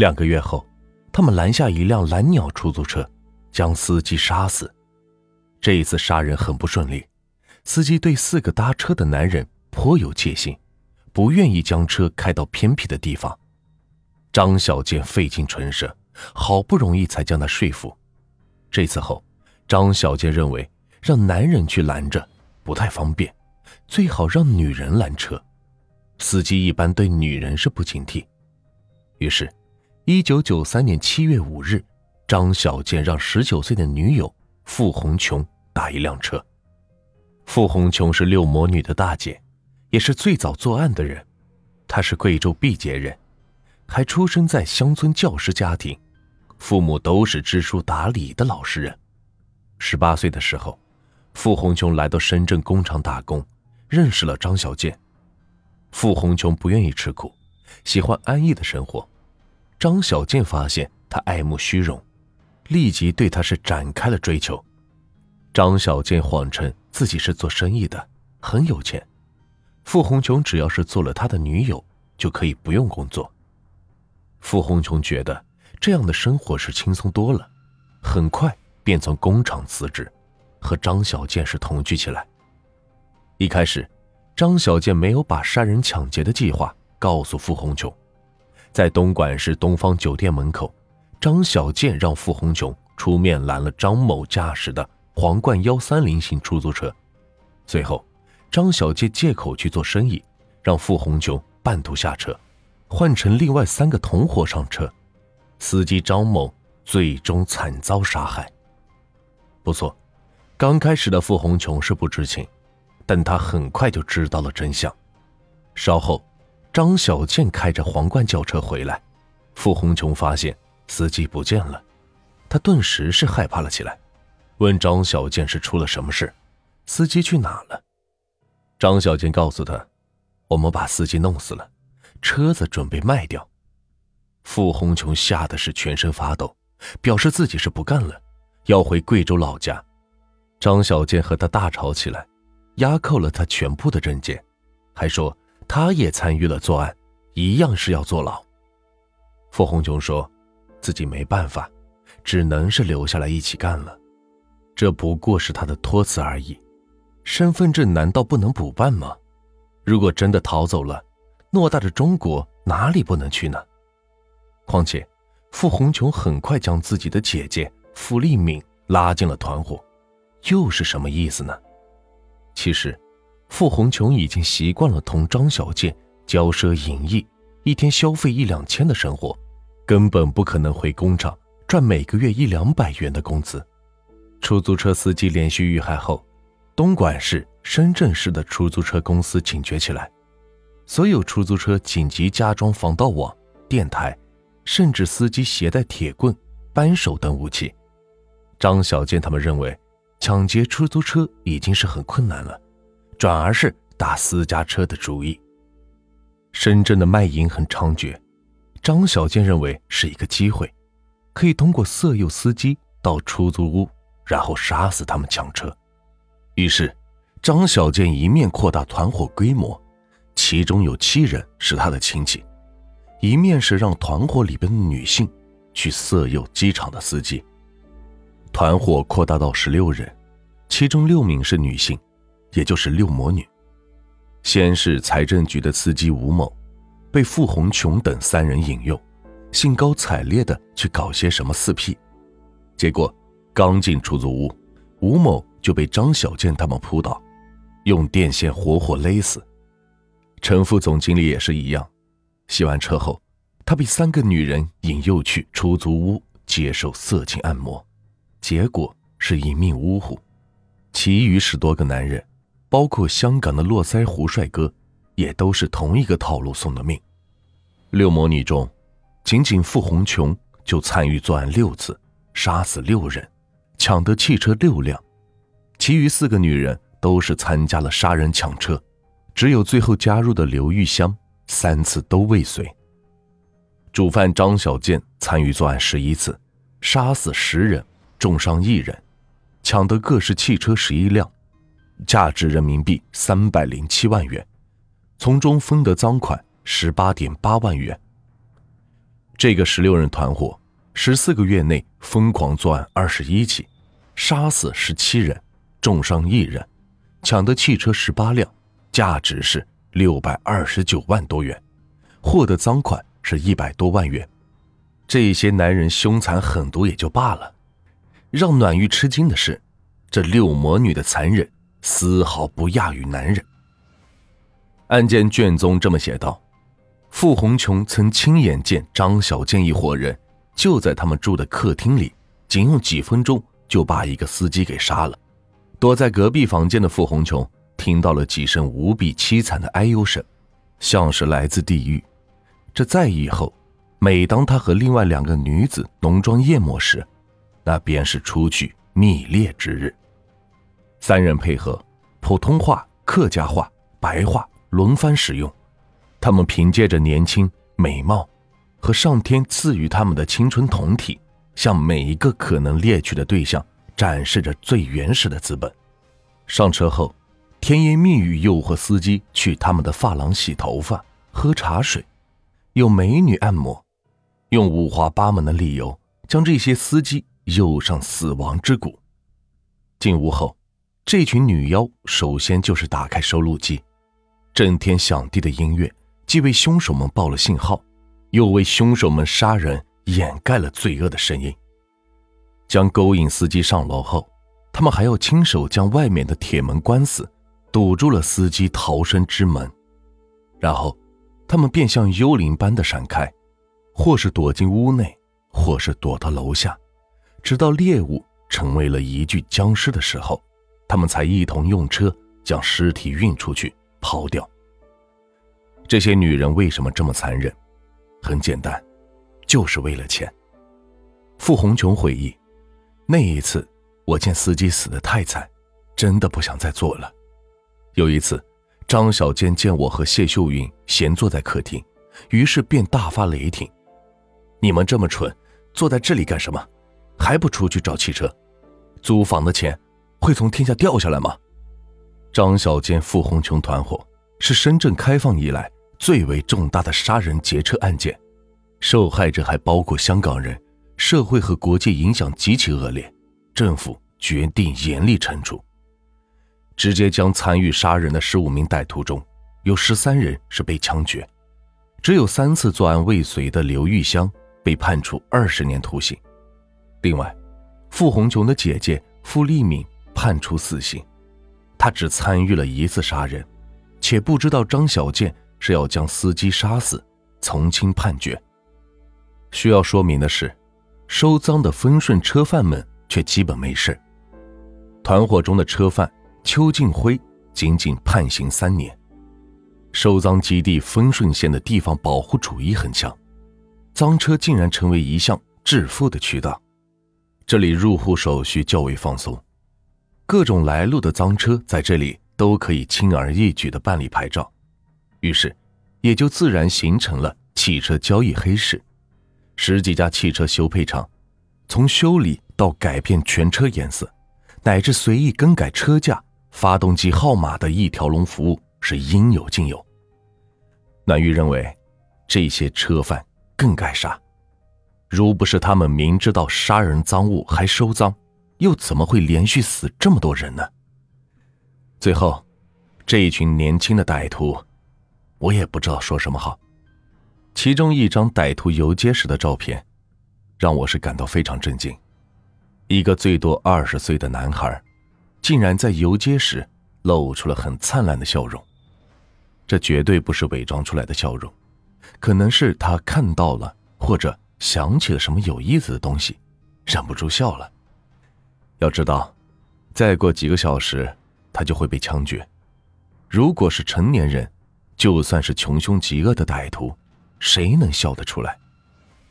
两个月后，他们拦下一辆蓝鸟出租车，将司机杀死。这一次杀人很不顺利，司机对四个搭车的男人颇有戒心，不愿意将车开到偏僻的地方。张小健费尽唇舌，好不容易才将他说服。这次后，张小健认为让男人去拦着不太方便，最好让女人拦车。司机一般对女人是不警惕。于是，一九九三年七月五日，张小健让十九岁的女友傅红琼打一辆车。傅红琼是六魔女的大姐，也是最早作案的人。她是贵州毕节人。还出生在乡村教师家庭，父母都是知书达理的老实人。十八岁的时候，傅红琼来到深圳工厂打工，认识了张小健。傅红琼不愿意吃苦，喜欢安逸的生活。张小健发现他爱慕虚荣，立即对他是展开了追求。张小健谎称自己是做生意的，很有钱。傅红琼只要是做了他的女友，就可以不用工作。傅红琼觉得这样的生活是轻松多了，很快便从工厂辞职，和张小健是同居起来。一开始，张小健没有把杀人抢劫的计划告诉傅红琼，在东莞市东方酒店门口，张小健让傅红琼出面拦了张某驾驶的皇冠幺三零型出租车，随后，张小健借口去做生意，让傅红琼半途下车。换成另外三个同伙上车，司机张某最终惨遭杀害。不错，刚开始的傅红琼是不知情，但他很快就知道了真相。稍后，张小健开着皇冠轿车回来，傅红琼发现司机不见了，他顿时是害怕了起来，问张小健是出了什么事，司机去哪了？张小健告诉他：“我们把司机弄死了。”车子准备卖掉，傅红琼吓得是全身发抖，表示自己是不干了，要回贵州老家。张小健和他大吵起来，押扣了他全部的证件，还说他也参与了作案，一样是要坐牢。傅红琼说，自己没办法，只能是留下来一起干了。这不过是他的托词而已，身份证难道不能补办吗？如果真的逃走了？偌大的中国哪里不能去呢？况且，傅红琼很快将自己的姐姐傅丽敏拉进了团伙，又是什么意思呢？其实，傅红琼已经习惯了同张小健骄奢淫逸，一天消费一两千的生活，根本不可能回工厂赚每个月一两百元的工资。出租车司机连续遇害后，东莞市、深圳市的出租车公司警觉起来。所有出租车紧急加装防盗网、电台，甚至司机携带铁棍、扳手等武器。张小健他们认为，抢劫出租车已经是很困难了，转而是打私家车的主意。深圳的卖淫很猖獗，张小健认为是一个机会，可以通过色诱司机到出租屋，然后杀死他们抢车。于是，张小健一面扩大团伙规模。其中有七人是他的亲戚，一面是让团伙里边的女性去色诱机场的司机。团伙扩大到十六人，其中六名是女性，也就是六魔女。先是财政局的司机吴某，被傅红琼等三人引诱，兴高采烈的去搞些什么四 P，结果刚进出租屋，吴某就被张小健他们扑倒，用电线活活勒死。陈副总经理也是一样，洗完车后，他被三个女人引诱去出租屋接受色情按摩，结果是一命呜呼。其余十多个男人，包括香港的络腮胡帅哥，也都是同一个套路送的命。六魔女中，仅仅傅红琼就参与作案六次，杀死六人，抢得汽车六辆，其余四个女人都是参加了杀人抢车。只有最后加入的刘玉香三次都未遂。主犯张小健参与作案十一次，杀死十人，重伤一人，抢得各式汽车十一辆，价值人民币三百零七万元，从中分得赃款十八点八万元。这个十六人团伙，十四个月内疯狂作案二十一起，杀死十七人，重伤一人，抢得汽车十八辆，价值是六百二十九万多元，获得赃款是一百多万元。这些男人凶残狠毒也就罢了，让暖玉吃惊的是，这六魔女的残忍丝毫不亚于男人。案件卷宗这么写道。傅红琼曾亲眼见张小建一伙人就在他们住的客厅里，仅用几分钟就把一个司机给杀了。躲在隔壁房间的傅红琼听到了几声无比凄惨的哀忧声，像是来自地狱。这再以后，每当他和另外两个女子浓妆艳抹时，那便是出去蜜猎之日。三人配合，普通话、客家话、白话轮番使用。他们凭借着年轻、美貌和上天赐予他们的青春酮体，向每一个可能猎取的对象展示着最原始的资本。上车后，甜言蜜语诱惑司机去他们的发廊洗头发、喝茶水，有美女按摩，用五花八门的理由将这些司机诱上死亡之谷。进屋后，这群女妖首先就是打开收录机，震天响地的音乐。既为凶手们报了信号，又为凶手们杀人掩盖了罪恶的声音。将勾引司机上楼后，他们还要亲手将外面的铁门关死，堵住了司机逃生之门。然后，他们便像幽灵般的闪开，或是躲进屋内，或是躲到楼下，直到猎物成为了一具僵尸的时候，他们才一同用车将尸体运出去抛掉。这些女人为什么这么残忍？很简单，就是为了钱。傅红琼回忆，那一次我见司机死得太惨，真的不想再做了。有一次，张小坚见我和谢秀云闲坐在客厅，于是便大发雷霆：“你们这么蠢，坐在这里干什么？还不出去找汽车？租房的钱会从天下掉下来吗？”张小坚、傅红琼团伙是深圳开放以来。最为重大的杀人劫车案件，受害者还包括香港人，社会和国际影响极其恶劣，政府决定严厉惩处，直接将参与杀人的十五名歹徒中有十三人是被枪决，只有三次作案未遂的刘玉香被判处二十年徒刑，另外，傅红琼的姐姐傅丽敏判处死刑，他只参与了一次杀人，且不知道张小建。是要将司机杀死，从轻判决。需要说明的是，收赃的丰顺车贩们却基本没事。团伙中的车贩邱进辉仅仅判刑三年。收赃基地丰顺县的地方保护主义很强，赃车竟然成为一项致富的渠道。这里入户手续较为放松，各种来路的赃车在这里都可以轻而易举地办理牌照。于是，也就自然形成了汽车交易黑市。十几家汽车修配厂，从修理到改变全车颜色，乃至随意更改车架、发动机号码的一条龙服务是应有尽有。暖玉认为，这些车贩更该杀。如不是他们明知道杀人赃物还收赃，又怎么会连续死这么多人呢？最后，这一群年轻的歹徒。我也不知道说什么好。其中一张歹徒游街时的照片，让我是感到非常震惊。一个最多二十岁的男孩，竟然在游街时露出了很灿烂的笑容。这绝对不是伪装出来的笑容，可能是他看到了或者想起了什么有意思的东西，忍不住笑了。要知道，再过几个小时他就会被枪决。如果是成年人，就算是穷凶极恶的歹徒，谁能笑得出来？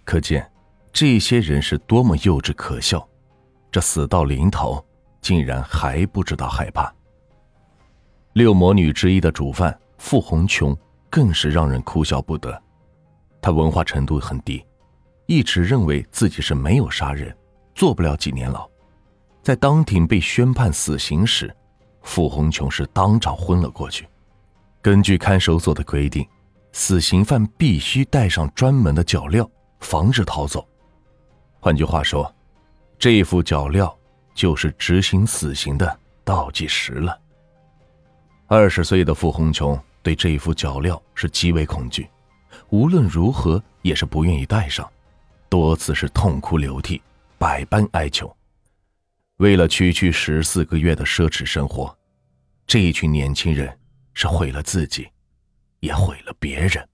可见这些人是多么幼稚可笑。这死到临头，竟然还不知道害怕。六魔女之一的主犯傅红琼更是让人哭笑不得。她文化程度很低，一直认为自己是没有杀人，坐不了几年牢。在当庭被宣判死刑时，傅红琼是当场昏了过去。根据看守所的规定，死刑犯必须带上专门的脚镣，防止逃走。换句话说，这副脚镣就是执行死刑的倒计时了。二十岁的傅红琼对这副脚镣是极为恐惧，无论如何也是不愿意戴上，多次是痛哭流涕，百般哀求。为了区区十四个月的奢侈生活，这一群年轻人是毁了自己，也毁了别人。